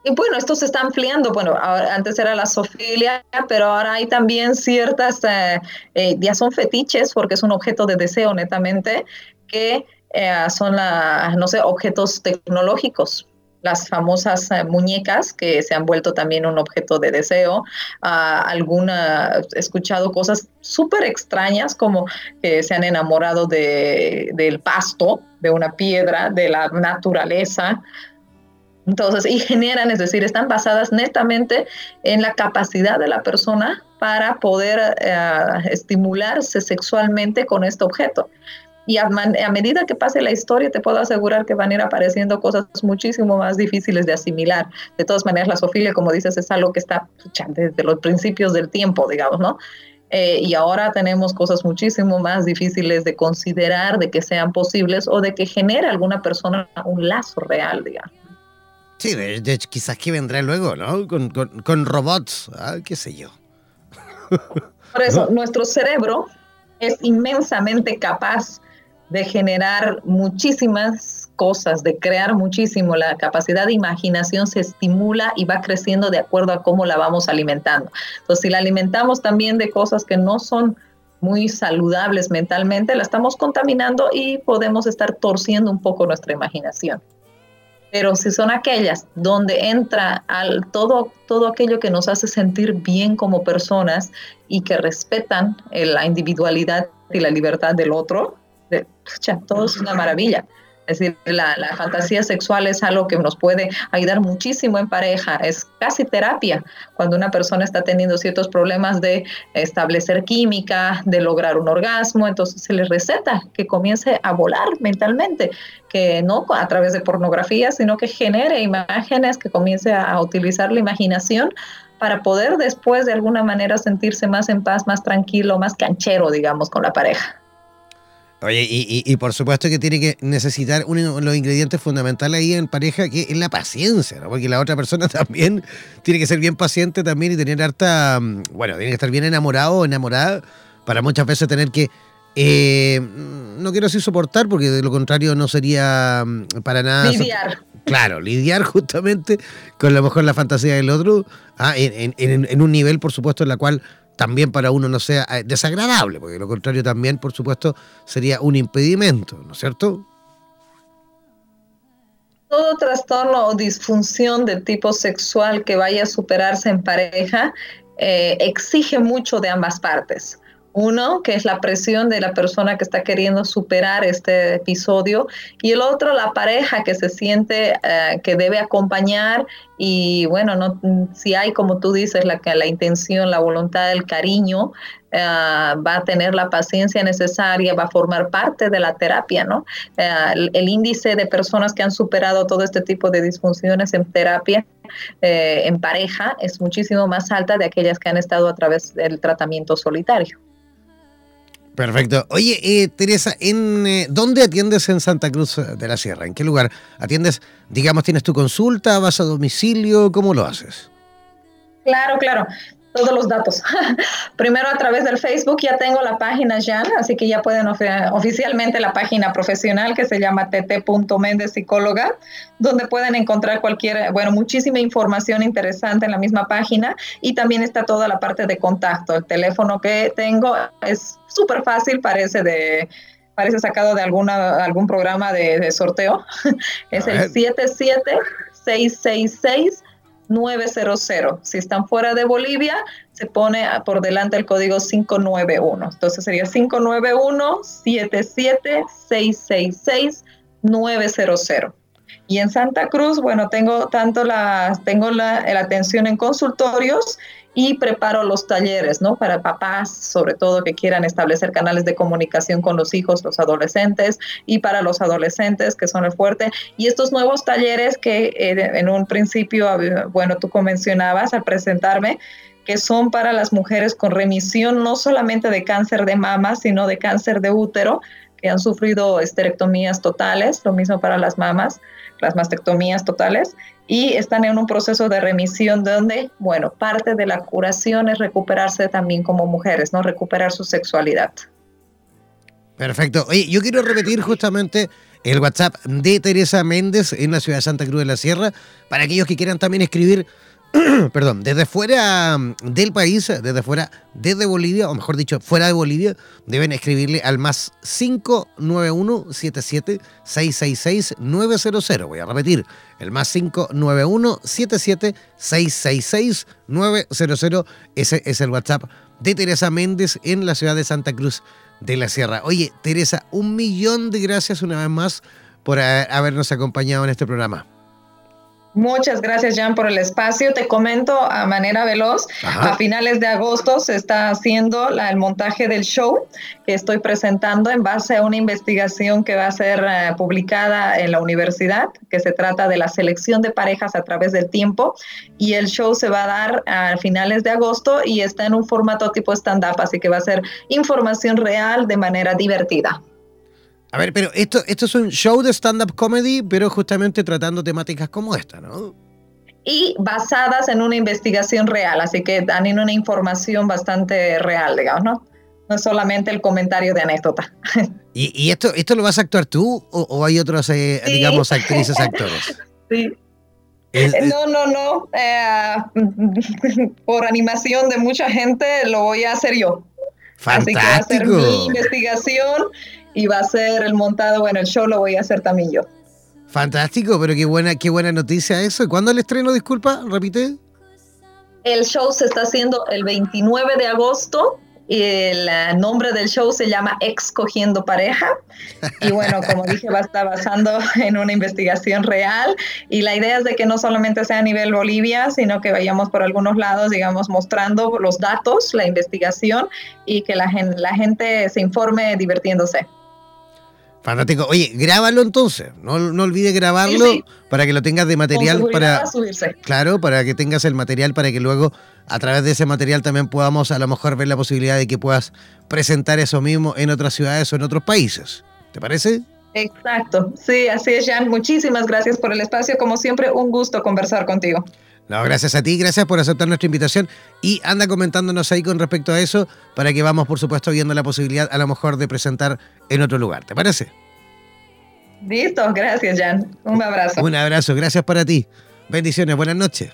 Y bueno, esto se está ampliando. Bueno, antes era la sofilia, pero ahora hay también ciertas, eh, eh, ya son fetiches, porque es un objeto de deseo netamente, que eh, son, la, no sé, objetos tecnológicos. Las famosas muñecas que se han vuelto también un objeto de deseo. Ah, alguna, he escuchado cosas súper extrañas como que se han enamorado de, del pasto, de una piedra, de la naturaleza. Entonces, y generan, es decir, están basadas netamente en la capacidad de la persona para poder eh, estimularse sexualmente con este objeto. Y a, medida que pase la historia, te puedo asegurar que van a ir apareciendo cosas muchísimo más difíciles de asimilar. De todas maneras, la sofilia, como dices, es algo que está desde los principios del tiempo, digamos, ¿no? Eh, y ahora tenemos cosas muchísimo más difíciles de considerar, de que sean posibles o de que genere alguna persona un lazo real, digamos. Sí, de, quizás que vendrá luego, ¿no? Con, robots, ah, qué sé yo. Por eso, nuestro cerebro es inmensamente capaz de generar muchísimas cosas, de crear muchísimo. La capacidad de imaginación se estimula y va creciendo de acuerdo a cómo la vamos alimentando. Entonces, si la alimentamos también de cosas que no son muy saludables mentalmente, la estamos contaminando y podemos estar torciendo un poco nuestra imaginación. Pero si son aquellas donde entra al, todo, todo aquello que nos hace sentir bien como personas y que respetan eh, la individualidad y la libertad del otro, todo es una maravilla. Es decir, la, fantasía sexual es algo que nos puede ayudar muchísimo en pareja, es casi terapia cuando una persona está teniendo ciertos problemas de establecer química, de lograr un orgasmo, entonces se le receta que comience a volar mentalmente, que no a través de pornografía, sino que genere imágenes, que comience a utilizar la imaginación para poder después de alguna manera sentirse más en paz, más tranquilo, más canchero, digamos, con la pareja. Oye, y, por supuesto que tiene que necesitar uno de los ingredientes fundamentales ahí en pareja, que es la paciencia, ¿no? Porque la otra persona también tiene que ser bien paciente también y tener harta, mm, bueno, tiene que estar bien enamorado o enamorada para muchas veces tener que eh, no quiero decir soportar, porque de lo contrario no sería mm, para nada. Lidiar. Claro, lidiar justamente con a lo mejor la fantasía del otro, ah, en, un nivel, por supuesto, en la cual también para uno no sea eh, desagradable, porque lo contrario también, por supuesto, sería un impedimento, ¿no es cierto? Todo trastorno o disfunción del tipo sexual que vaya a superarse en pareja eh, exige mucho de ambas partes. Uno, que es la presión de la persona que está queriendo superar este episodio, y el otro, la pareja que se siente eh, que debe acompañar y bueno, no, si hay, como tú dices, la, la intención, la voluntad, el cariño, eh, va a tener la paciencia necesaria, va a formar parte de la terapia, ¿no? Eh, el, índice de personas que han superado todo este tipo de disfunciones en terapia en pareja es muchísimo más alta de aquellas que han estado a través del tratamiento solitario. Perfecto. Oye, eh, Teresa, ¿en eh, dónde atiendes en Santa Cruz de la Sierra? ¿En qué lugar atiendes? Digamos, ¿tienes tu consulta? ¿Vas a domicilio? ¿Cómo lo haces? Claro, claro todos los datos. Primero a través del Facebook ya tengo la página ya, así que ya pueden oficialmente la página profesional que se llama tt.mendez psicóloga, donde pueden encontrar cualquier, bueno, muchísima información interesante en la misma página y también está toda la parte de contacto. El teléfono que tengo es súper fácil, parece de parece sacado de alguna, algún programa de, de sorteo. es el 77666 900. Si están fuera de Bolivia, se pone por delante el código 591. Entonces sería 591-7766-900. Y en Santa Cruz, bueno, tengo tanto la, tengo la, la atención en consultorios y preparo los talleres, ¿no? Para papás, sobre todo que quieran establecer canales de comunicación con los hijos, los adolescentes, y para los adolescentes, que son el fuerte. Y estos nuevos talleres que eh, en un principio, bueno, tú mencionabas al presentarme, que son para las mujeres con remisión no solamente de cáncer de mama, sino de cáncer de útero, que han sufrido esterectomías totales, lo mismo para las mamas, las mastectomías totales, y están en un proceso de remisión donde, bueno, parte de la curación es recuperarse también como mujeres, ¿no? Recuperar su sexualidad. Perfecto. Oye, yo quiero repetir justamente el WhatsApp de Teresa Méndez en la ciudad de Santa Cruz de la Sierra para aquellos que quieran también escribir perdón, desde fuera mm, del país, desde fuera, desde Bolivia, o mejor dicho, fuera de Bolivia, deben escribirle al más 591-77-666-900. Voy a repetir, el más 591-77-666-900. Ese es el WhatsApp de Teresa Méndez en la ciudad de Santa Cruz de la Sierra. Oye, Teresa, un millón de gracias una vez más por habernos acompañado en este programa. Muchas gracias, Jan, por el espacio. Te comento a manera veloz, a finales de agosto se está haciendo el montaje del show que estoy presentando en base a una investigación que va a ser eh, publicada en la universidad, que se trata de la selección de parejas a través del tiempo. Y el show se va a dar a finales de agosto y está en un formato tipo stand-up, así que va a ser información real de manera divertida. A ver, pero esto, esto es un show de stand-up comedy, pero justamente tratando temáticas como esta, ¿no? Y basadas en una investigación real, así que dan en una información bastante real, digamos, ¿no? No es solamente el comentario de anécdota. ¿Y, esto, esto lo vas a actuar tú o, hay otros, eh, digamos, actrices, actores? Sí. no, no, no. Eh, por animación de mucha gente lo voy a hacer yo. Fantástico. Así que va a ser mi investigación y va a ser el montado, bueno, el show lo voy a hacer también yo. Fantástico, pero qué buena, qué buena noticia eso. ¿Cuándo el estreno, disculpa? Repite. El show se está haciendo el 29 de agosto el eh, nombre del show se llama Excogiendo Pareja. Y bueno, como dije, va a estar basando en una investigación real. Y la idea es de que no solamente sea a nivel Bolivia, sino que vayamos por algunos lados, digamos, mostrando los datos, la investigación y que la, la gente se informe divirtiéndose. Fantástico. Oye, grábalo entonces. No, no olvides grabarlo para que lo tengas de material para. Claro, para que tengas el material para que luego a través de ese material también podamos a lo mejor ver la posibilidad de que puedas presentar eso mismo en otras ciudades o en otros países. ¿Te parece? Exacto. Sí, así es, Jan. Muchísimas gracias por el espacio. Como siempre, un gusto conversar contigo. No, gracias a ti, gracias por aceptar nuestra invitación y anda comentándonos ahí con respecto a eso para que vamos, por supuesto, viendo la posibilidad a lo mejor de presentar en otro lugar. ¿Te parece? Listo, gracias, Jan. Un abrazo. Un abrazo, gracias para ti. Bendiciones, buenas noches.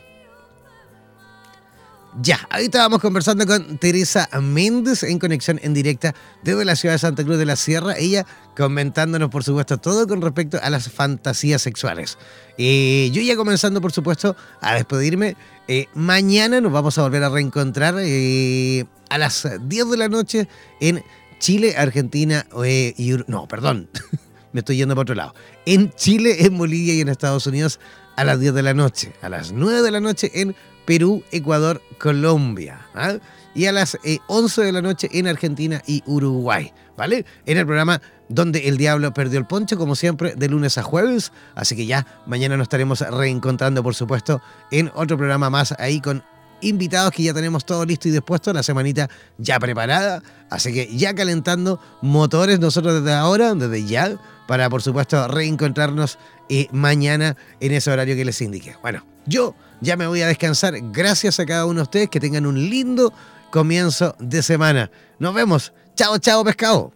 Ya, ahorita vamos conversando con Teresa Méndez en conexión en directa desde la ciudad de Santa Cruz de la Sierra. Ella comentándonos, por supuesto, todo con respecto a las fantasías sexuales. Y yo ya comenzando, por supuesto, a despedirme. Eh, mañana nos vamos a volver a reencontrar eh, a las 10 de la noche en Chile, Argentina eh, y... No, perdón, me estoy yendo para otro lado. En Chile, en Bolivia y en Estados Unidos a las 10 de la noche. A las 9 de la noche en Perú, Ecuador, Colombia. ¿ah? Y a las 11 de la noche en Argentina y Uruguay. ¿Vale? En el programa donde el diablo perdió el poncho, como siempre, de lunes a jueves. Así que ya mañana nos estaremos reencontrando, por supuesto, en otro programa más ahí con invitados que ya tenemos todo listo y dispuesto, la semanita ya preparada. Así que ya calentando motores nosotros desde ahora, desde ya, para por supuesto reencontrarnos eh, mañana en ese horario que les indiqué. Bueno, yo ya me voy a descansar. Gracias a cada uno de ustedes. Que tengan un lindo comienzo de semana. Nos vemos. Chao, chao, pescado.